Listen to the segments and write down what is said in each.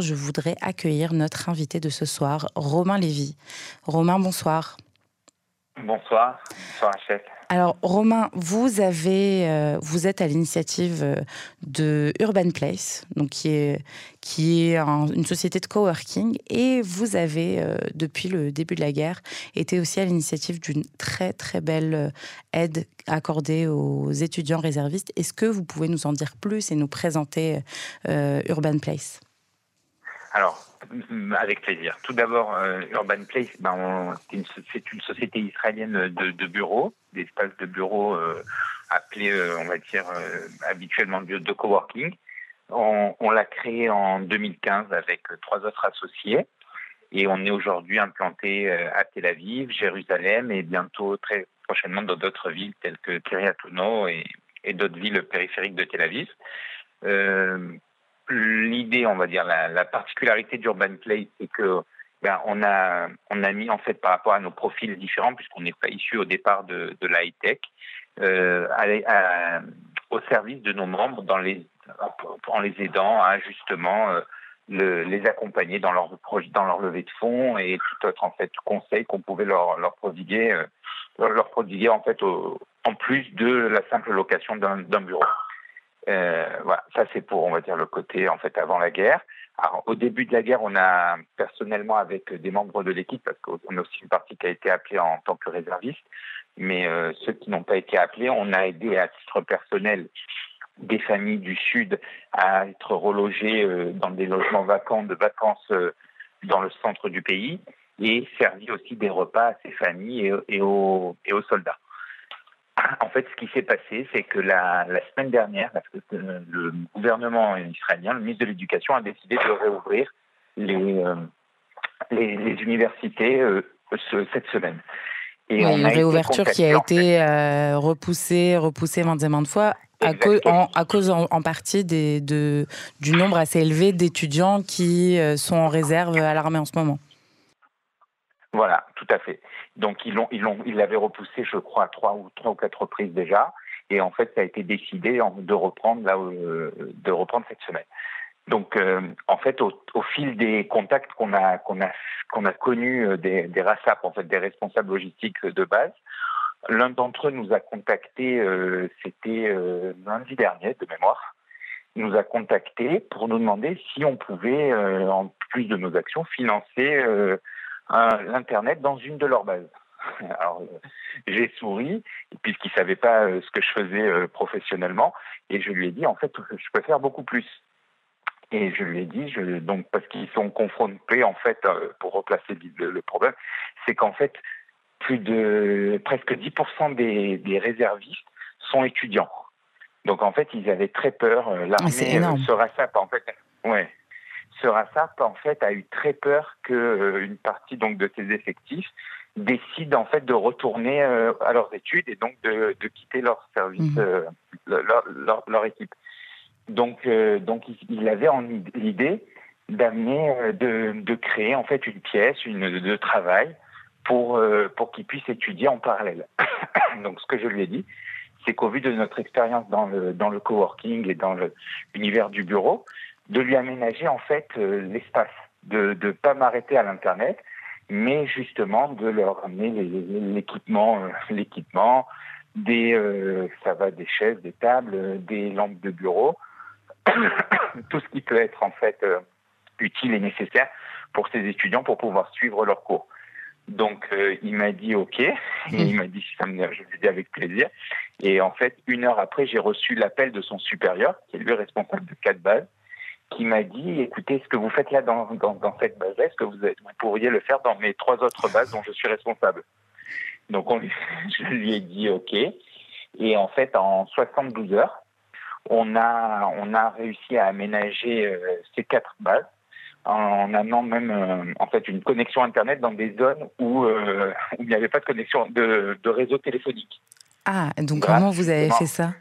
Je voudrais accueillir notre invité de ce soir, Romain Lévy. Romain, bonsoir. Bonsoir. Bonsoir, Rachel. Alors, Romain, vous avez, euh, vous êtes à l'initiative euh, de Urban Place, donc qui est, qui est une société de coworking, et vous avez, euh, depuis le début de la guerre, été aussi à l'initiative d'une très très belle aide accordée aux étudiants réservistes. Est-ce que vous pouvez nous en dire plus et nous présenter Urban Place? Alors, avec plaisir. Tout d'abord, euh, Urban Place, ben, c'est une, société israélienne de, bureaux, d'espaces de bureaux euh, appelés, euh, on va dire, habituellement de, coworking. On, on l'a créé en 2015 avec trois autres associés et on est aujourd'hui implanté à Tel Aviv, Jérusalem et bientôt très prochainement dans d'autres villes telles que Kiryat et, et d'autres villes périphériques de Tel Aviv l'idée, on va dire, la, la particularité d'Urban Play, c'est que ben, on a on a mis en fait par rapport à nos profils différents, puisqu'on n'est pas issu au départ de, de tech, euh, au service de nos membres dans les en les aidant à justement euh, le, les accompagner dans leur dans leur levée de fonds et tout autre en fait conseil qu'on pouvait leur leur prodiguer euh, leur prodiguer en fait au, en plus de la simple location d'un bureau. Euh, voilà, ça c'est pour, on va dire, le côté en fait avant la guerre. Alors, au début de la guerre, on a personnellement avec des membres de l'équipe, parce qu'on a aussi une partie qui a été appelée en tant que réserviste, mais euh, ceux qui n'ont pas été appelés, on a aidé à titre personnel des familles du Sud à être relogées euh, dans des logements vacants de vacances euh, dans le centre du pays et servi aussi des repas à ces familles et, aux, et aux soldats. En fait, ce qui s'est passé, c'est que la, la, semaine dernière, le gouvernement israélien, le ministre de l'Éducation, a décidé de réouvrir les, euh, les, les, universités euh, ce, cette semaine. Et oui, une réouverture qui a été euh, repoussée, repoussée maintes et maintes fois, à, co en, à cause en, en, partie des, de, du nombre assez élevé d'étudiants qui sont en réserve à l'armée en ce moment. Voilà, tout à fait. Donc ils l'ont, ils l'ont, ils l'avaient repoussé, je crois, à trois ou trois ou quatre reprises déjà. Et en fait, ça a été décidé de reprendre là, euh, de reprendre cette semaine. Donc, euh, en fait, au, au, fil des contacts qu'on a qu'on a qu'on a connus euh, des, des RASAP, en fait, des responsables logistiques de base, l'un d'entre eux nous a contacté, euh, c'était euh, lundi dernier de mémoire, nous a contacté pour nous demander si on pouvait, en plus de nos actions, financer l'internet dans une de leurs bases. Alors, j'ai souri, puisqu'il ne savait pas ce que je faisais professionnellement, et je lui ai dit, en fait, je peux faire beaucoup plus. Et je lui ai dit, je, donc parce qu'ils sont confrontés, en fait, pour replacer le, problème, c'est qu'en fait, plus de presque 10% des, des, réservistes sont étudiants. Donc, en fait, ils avaient très peur. L'armée se rassape, en fait. Ouais ce RASAP en fait a eu très peur que euh, une partie donc de ses effectifs décide en fait de retourner euh, à leurs études et donc de, de quitter leur service, mmh. euh, leur, leur, leur, équipe. Donc donc il, il avait en l'idée d'amener de, de créer en fait une pièce une de travail pour pour qu'ils puissent étudier en parallèle. donc ce que je lui ai dit c'est qu'au vu de notre expérience dans le dans le coworking et dans l'univers du bureau, de lui aménager en fait euh, l'espace, de ne pas m'arrêter à l'internet, mais justement de leur amener l'équipement, euh, l'équipement, des euh, ça va des chaises, des tables, des lampes de bureau, tout ce qui peut être en fait euh, utile et nécessaire pour ces étudiants pour pouvoir suivre leurs cours. Donc euh, il m'a dit OK, et il m'a dit si ça me je lui ai dit avec plaisir. Et en fait une heure après j'ai reçu l'appel de son supérieur qui est lui responsable de quatre bases qui m'a dit écoutez, ce que vous faites là dans, dans, dans cette base est-ce que vous, vous, pourriez le faire dans mes trois autres bases dont je suis responsable? Donc on, je lui ai dit OK. Et en fait, en 72 heures, on a, on a réussi à aménager euh, ces quatre bases en amenant même euh, en fait une connexion internet dans des zones où, euh, où il n'y avait pas de connexion de, de réseau téléphonique. Ah, donc Grâce, comment vous avez fait ça?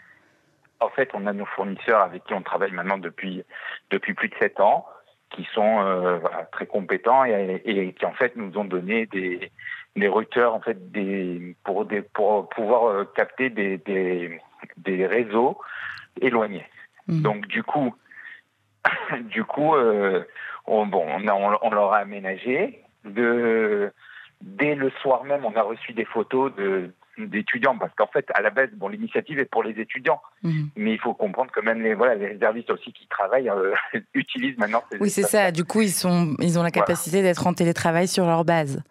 En fait, on a nos fournisseurs avec qui on travaille maintenant depuis depuis plus de sept ans, qui sont euh, voilà, très compétents et, et, qui en fait nous ont donné des des routeurs en fait des pour des pour pouvoir euh, capter des des, des réseaux éloignés. Mmh. Donc du coup du coup, euh, on, bon, on, on, leur a aménagé. De, dès le soir même, on a reçu des photos de d'étudiants parce qu'en fait à la base bon l'initiative est pour les étudiants. Mhm. mais il faut comprendre que même les voilà les réservistes aussi qui travaillent euh, utilisent maintenant oui c'est ça. Du coup ils sont ils ont la capacité d'être en télétravail sur leur base.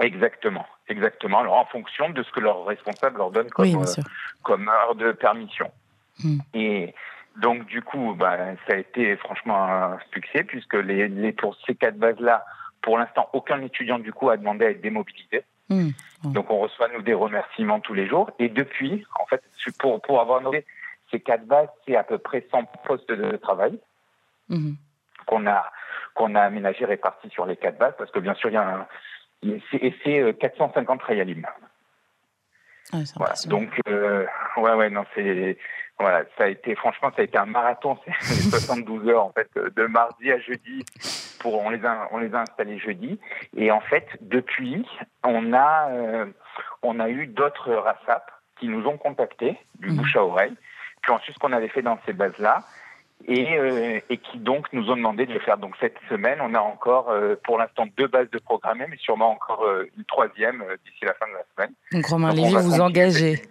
Exactement. Exactement. Alors en fonction de ce que leur responsable leur donne comme euh, comme heure de permission. Mhm. et donc du coup bah, ça a été franchement un succès puisque les, les pour ces quatre bases là pour l'instant aucun étudiant du coup a demandé à être démobilisé Hmm. Donc on reçoit nous des remerciements tous les jours. Et depuis, en fait, pour, pour avoir noté ces quatre bases, c'est à peu près 100 postes de travail hmm. qu'on a qu'on a aménagé répartis sur les quatre bases, parce que bien sûr il y a un, et c'est 450 Rayalim. Voilà. Donc euh, ouais ouais non c'est voilà, ça a été franchement ça a été un marathon, c'est 72 heures en fait de mardi à jeudi pour on les a on les a installés jeudi et en fait depuis on a euh, on a eu d'autres RASAP qui nous ont contactés du mmh. bouche à oreille puis ensuite ce qu'on avait fait dans ces bases là et, euh, et qui donc nous ont demandé de le faire. Donc cette semaine, on a encore euh, pour l'instant deux bases de programmer, mais sûrement encore une troisième d'ici la fin de la semaine. Donc Romain Lévy, vous engagez.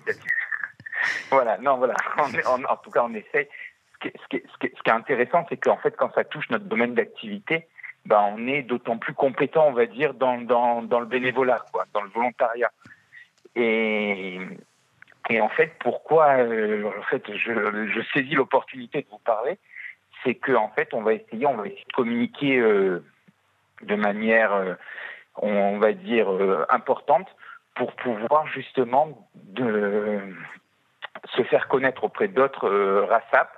voilà, non, voilà. en tout cas, on essaie. Ce qui, ce qui, ce qui est intéressant, c'est qu'en fait, quand ça touche notre domaine d'activité, ben, on est d'autant plus compétent, on va dire, dans, dans, dans le bénévolat, quoi, dans le volontariat. Et, et en fait, pourquoi euh, en fait, je, je saisis l'opportunité de vous parler, c'est qu'en en fait, on va essayer, on va essayer de communiquer euh, de manière, euh, on va dire, importante pour pouvoir justement de, se faire connaître auprès d'autres euh, RASAP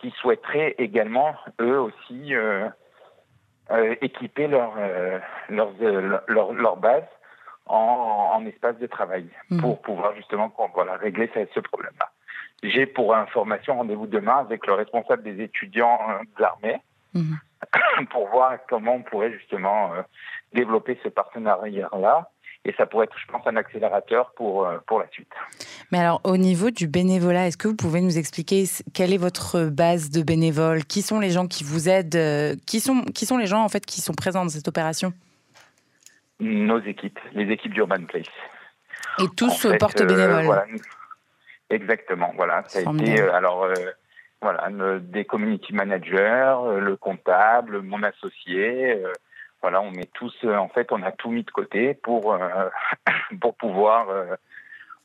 qui souhaiteraient également, eux aussi, euh, euh, équiper leur, leur, leur, leur, base en, en, espace de travail mmh. pour pouvoir justement voilà, régler ce, problème-là. J'ai pour information rendez-vous demain avec le responsable des étudiants de l'armée mmh. pour voir comment on pourrait justement développer ce partenariat-là et ça pourrait être, je pense, un accélérateur pour, euh, pour la suite. Mais alors, au niveau du bénévolat, est-ce que vous pouvez nous expliquer quelle est votre base de bénévoles? Qui sont les gens qui vous aident euh, qui sont, qui sont les gens, en fait, qui sont présents dans cette opération? Nos équipes, les équipes d'Urban Place. Et tous portent euh, bénévoles Exactement, voilà. Ça a été, alors, voilà, des community managers, le comptable, mon associé voilà, on met tous, euh, en fait, on a tout mis de côté pour euh, pour pouvoir euh,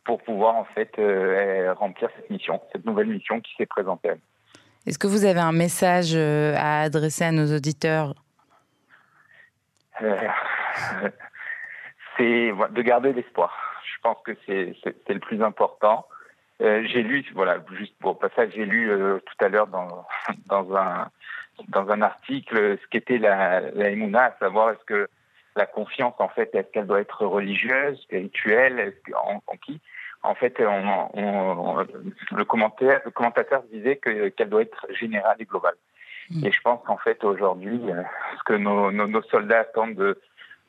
pour pouvoir en fait remplir cette mission, cette nouvelle mission qui s'est présentée. Est-ce que vous avez un message à adresser à nos auditeurs? C'est de garder l'espoir. Je pense que c'est le plus important. j'ai lu, voilà, juste pour passage, j'ai lu tout à l'heure dans, dans un dans un article ce qu'était la, la Emouna, à savoir est-ce que la confiance, en fait, est-ce qu'elle doit être religieuse, spirituelle, en, en, qui? En fait, on, on, le, commentaire, le commentateur disait que, qu'elle doit être générale et globale. Hmm. Et je pense qu'en fait, aujourd'hui, euh, ce que nos, nos, nos, soldats attendent de,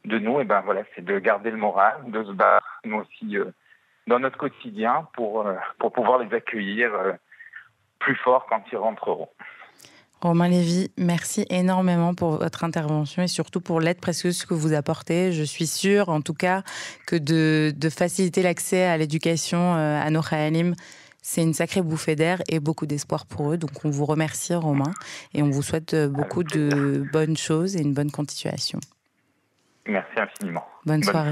de nous, et eh ben voilà, c'est de garder le moral, de se battre, nous aussi, euh, dans notre quotidien pour, euh, pour pouvoir les accueillir plus fort quand ils rentreront. Romain Lévy, merci énormément pour votre intervention et surtout pour l'aide précieuse que vous apportez. Je suis sûre, en tout cas, que de, faciliter l'accès à l'éducation euh, à nos Khayalim, c'est une sacrée bouffée d'air et beaucoup d'espoir pour eux. Donc on vous remercie, Romain, et on vous souhaite euh, beaucoup de bonnes choses et une bonne continuation. Merci infiniment. Bonne, soirée.